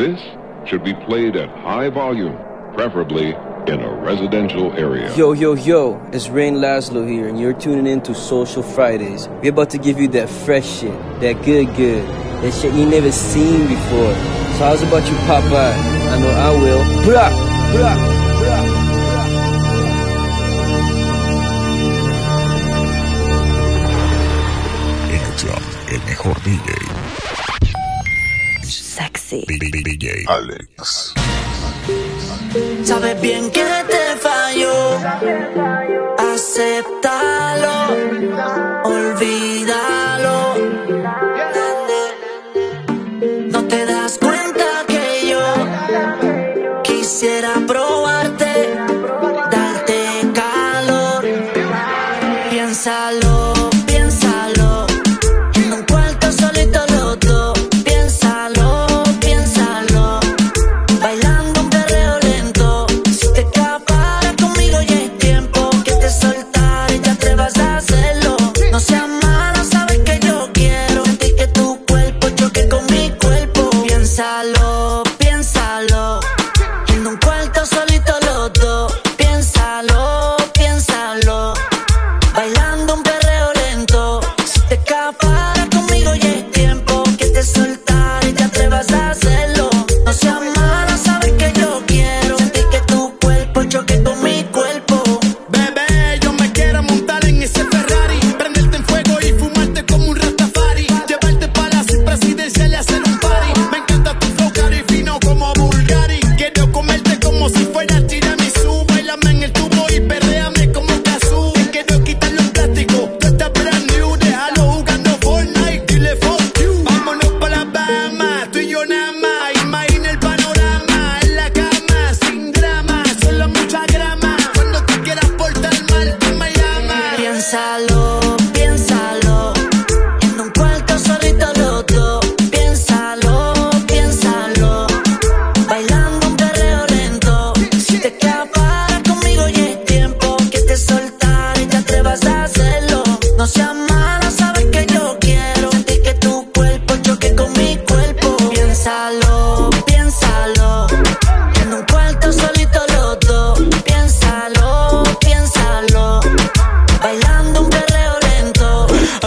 This should be played at high volume, preferably in a residential area. Yo, yo, yo, it's Rain Laszlo here, and you're tuning in to Social Fridays. We're about to give you that fresh shit, that good, good, that shit you never seen before. So, how's about you, Popeye? I know I will. Blah, blah. Sexy. DJ Alex. Sabes bien que te falló. Acéptalo.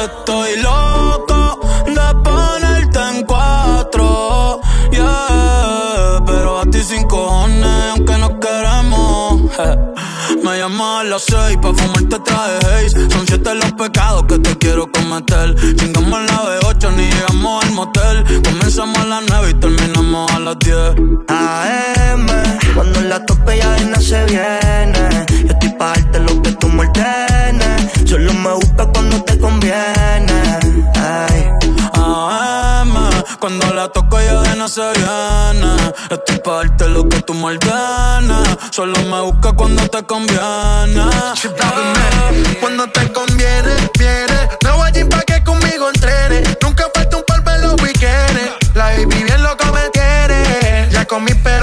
Estoy loco de ponerte en cuatro, yeah. Pero a ti sin cojones, aunque no queremos. Me llamas a las seis pa' fumarte traje haze. Son siete los pecados que te quiero cometer. Chingamos la B8, ni llegamos al motel. Comenzamos a las nueve y terminamos a las diez. AM, cuando la tope ya se viene. Yo estoy pa' darte lo que tú me. Solo me cuando te conviene. Ay. AM, cuando la toco ya de no se viene. Estoy pa' darte lo que tú me ordenas. Solo me busca cuando te conviene. Cuando te conviene, viene. Me voy allí pa' que conmigo entrene. Nunca falta un polvo en los weekends. La baby bien loca me tiene. Ya comí, pero quiere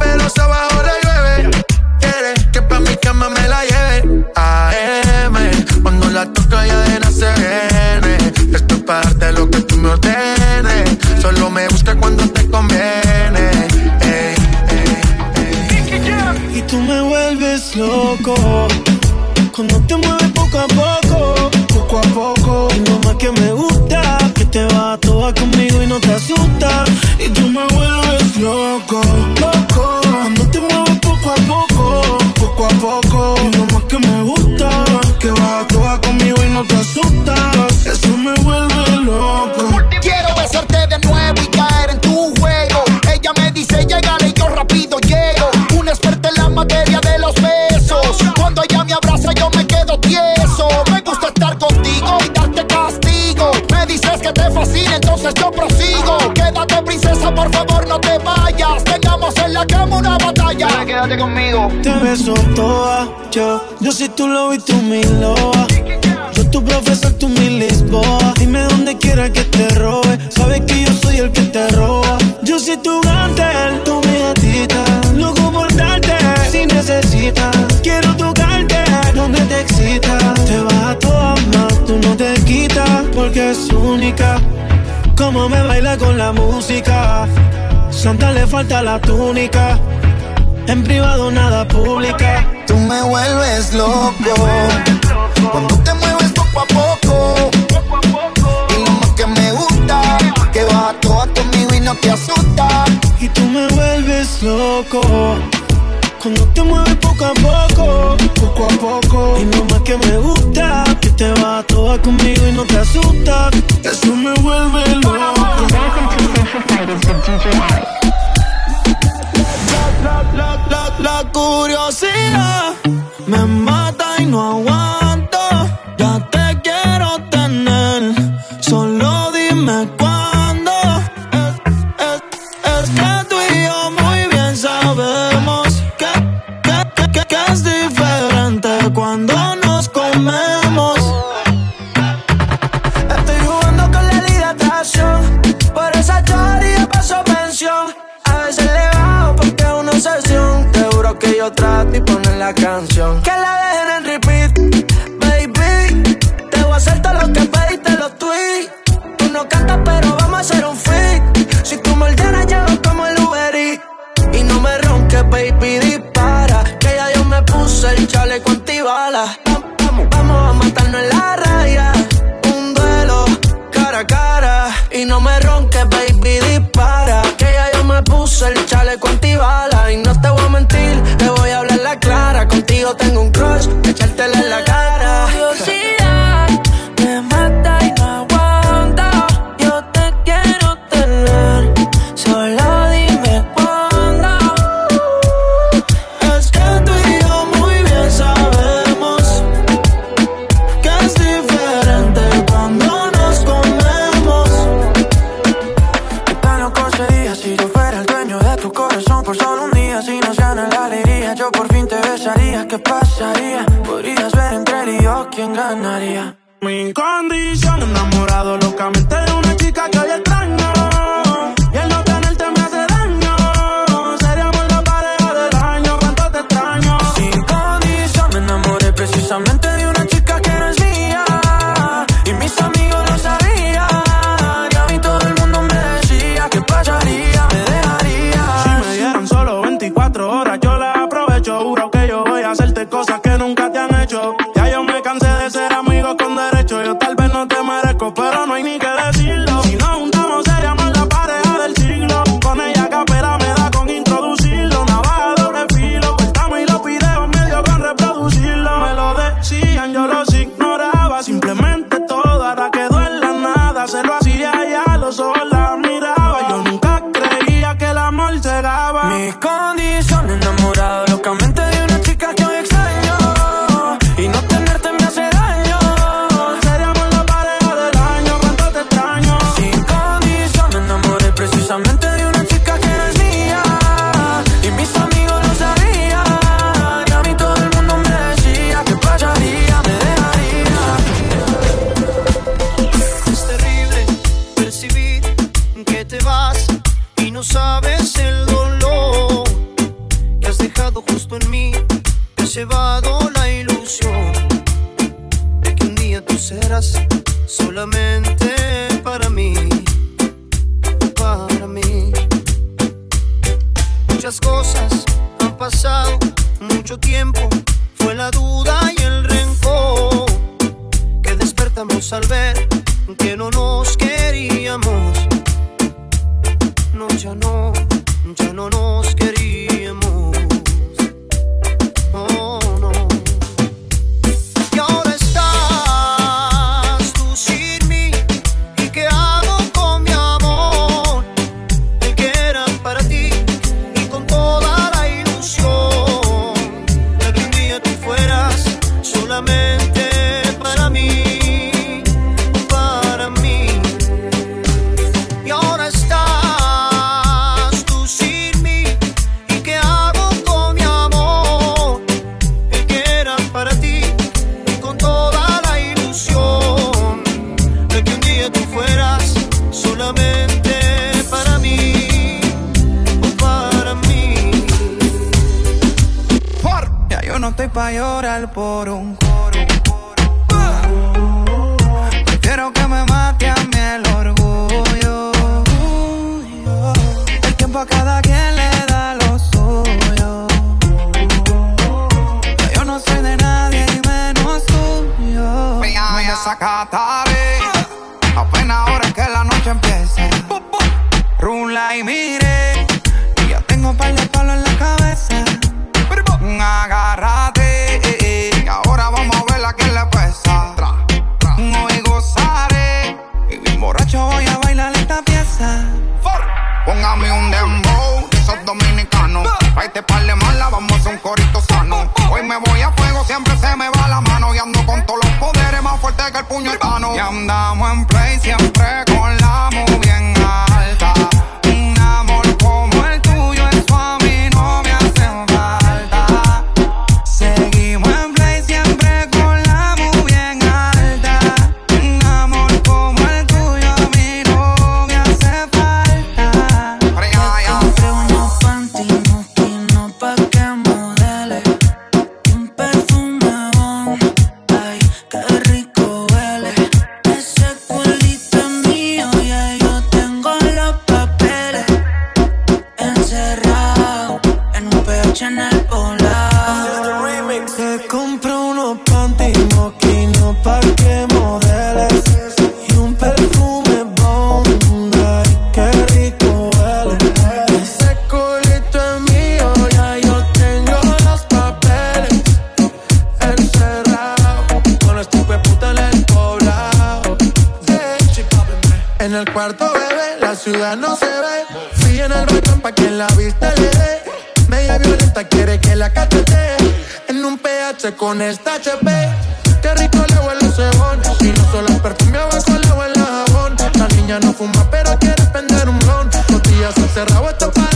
Yo, yo si tú lo vi, tú mi loa. Yo tu profesor, tú mi Lisboa. Dime dónde quiera que te robe. Sabes que yo soy el que te roba. Yo soy tu gante, tú mi gatita. Loco por si necesitas. Quiero tocarte, donde te excita. Te vas a todas más, tú no te quitas, porque es única. Como me baila con la música. Santa le falta la túnica en privado nada pública. Tú me vuelves loco. Cuando te mueves poco a poco. Y lo más que me gusta. Que vas todas conmigo y no te asusta. Y tú me vuelves loco. Cuando te mueves poco a poco, poco a poco. Y lo más que me gusta, que te vas toda conmigo y no te asusta. Eso me vuelve loco. curiosidad. Fue la duda y el rencor que despertamos al ver que no nos queríamos. No, ya no, ya no nos pa' llorar por un coro. Quiero que me mate a mí el orgullo. El tiempo a cada quien le da lo suyo. Yo no soy de nadie y menos tuyo. Me desacataré. Apenas ahora es que la noche empieza. Rula y mire. y Ya tengo par de palos en la cabeza. Agárrate. Pesa. Hoy gozaré. Y bien borracho voy a bailar esta pieza. Póngame un dembow, de esos dominicanos. Traete par de mala, vamos a hacer un corito sano. Hoy me voy a fuego, siempre se me va la mano. Y ando con todos los poderes más fuertes que el puño hermano. Y andamos en play siempre no se ve. Fui en el balcón pa' que la vista le dé. Media violenta quiere que la cachete. En un PH con esta HP. Qué rico le huele ese bon. Y no solo el perfume abajo le huele a jabón. La niña no fuma, pero quiere prender un blon. Botellas encerrado, esto parece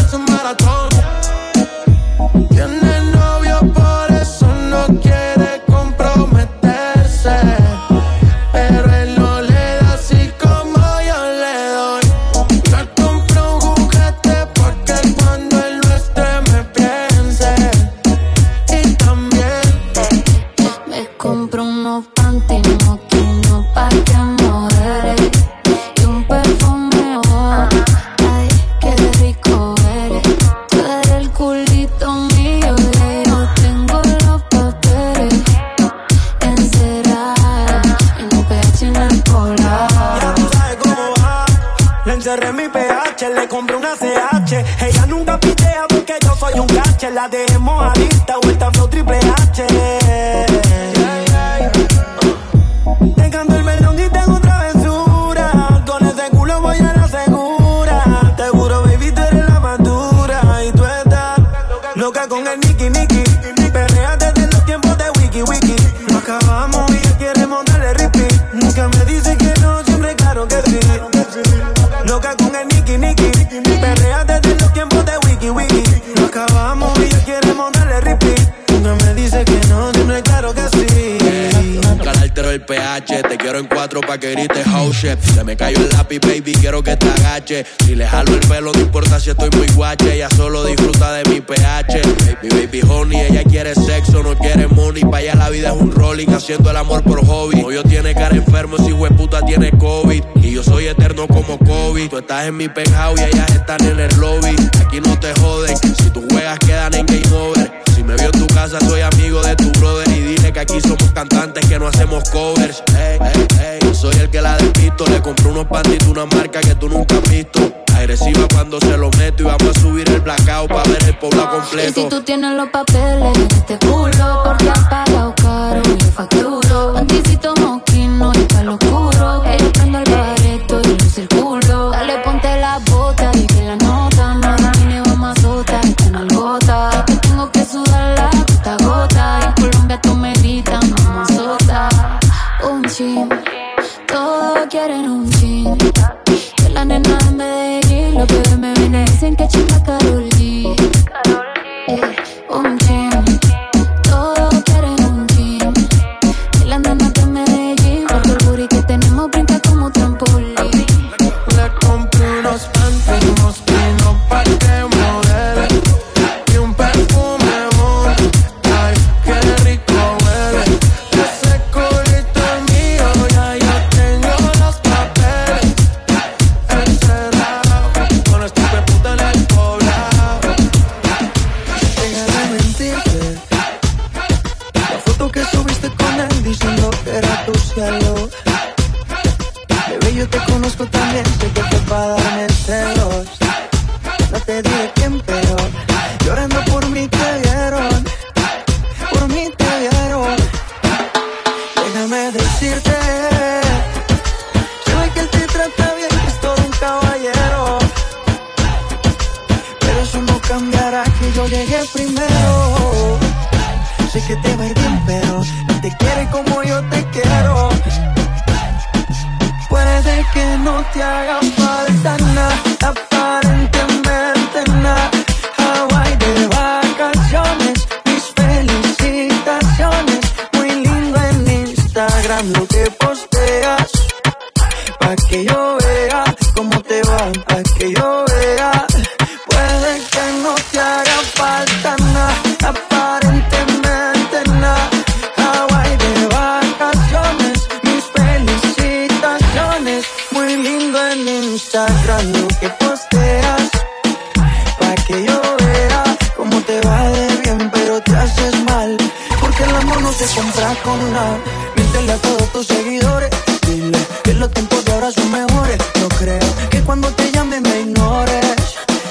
pH, te quiero en cuatro pa' que grites house shit. Se me cayó el lápiz, baby, quiero que te agache. Si le jalo el pelo, no importa si estoy muy guache. Ella solo disfruta de mi pH. Baby, baby, honey, ella quiere sexo, no quiere money. Pa' allá la vida es un rolling, haciendo el amor por hobby. Novio tiene cara enfermo, si puta tiene COVID. Y yo soy eterno como COVID. Tú estás en mi penthouse y ellas están en el lobby. Aquí no te joden, si tus juegas quedan en game over. Me vio en tu casa, soy amigo de tu brother. Y dile que aquí somos cantantes que no hacemos covers. Ey, ey, ey, yo soy el que la despisto. Le compré unos pantitos, una marca que tú nunca has visto. Agresiva cuando se lo meto y vamos a subir el blackout para ver el pueblo Y si completo. tú tienes los papeles de este culo Porque has pagado caro yo facturo Panticito moquino llegues primero. Sé que te va bien, pero no te quiere como yo te quiero. Puede que no te haga falta nada, aparentemente nada. Hawaii de vacaciones, mis felicitaciones. Muy lindo en Instagram lo que posteas. Pa' que yo vea cómo te va, pa' que yo vea. Lo que posteas. Pa' que yo vea cómo te va de bien, pero te haces mal. Porque el amor no se compra con nada. Miéntele a todos tus seguidores. Dile que los tiempos de ahora son mejores. No creo que cuando te llame me ignores.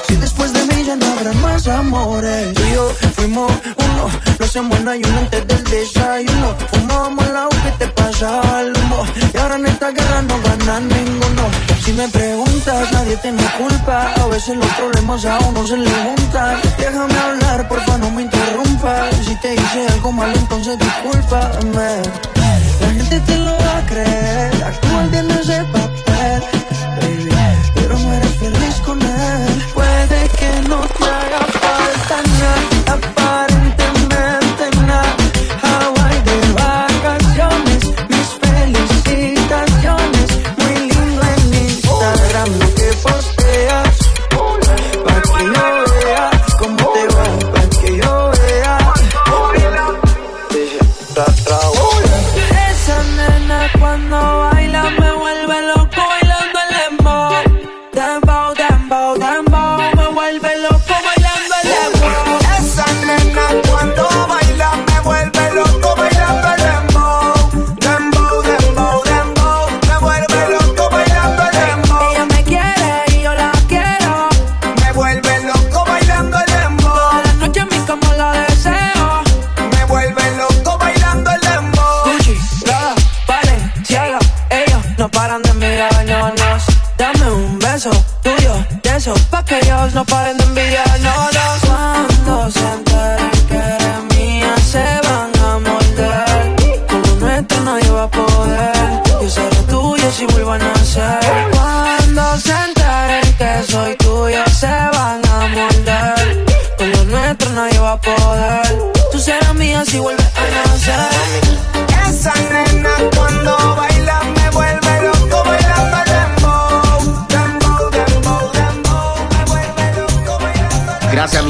Si después de mí ya no habrá más amores. Tú y yo fuimos uno, lo hacemos en ayuno antes del desayuno. Fumábamos la que te pasaba el humo. Y ahora en esta guerra no gana ninguno. Si me preguntas, nadie tiene culpa. A veces los problemas a uno se le juntan. Déjame hablar, porfa, no me interrumpas. Si te hice algo malo, entonces discúlpame. La gente te lo va a creer. Yo seré tuyo si vuelvo a nacer. Cuando se enteren que soy tuyo, se van a morder. Con lo nuestro nadie va a poder. Tú serás mía si vuelves a nacer.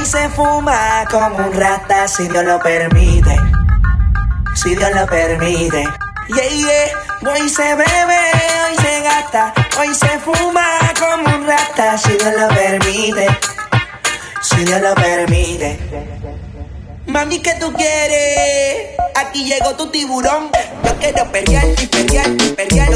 Hoy se fuma como un rata, si Dios lo permite. Si Dios lo permite. Yeah, yeah. Hoy se bebe, hoy se gasta, hoy se fuma como un rata, si Dios lo permite. Si Dios lo permite. Mami, ¿qué tú quieres? Aquí llegó tu tiburón. Yo quiero perrear y perrear y perrear.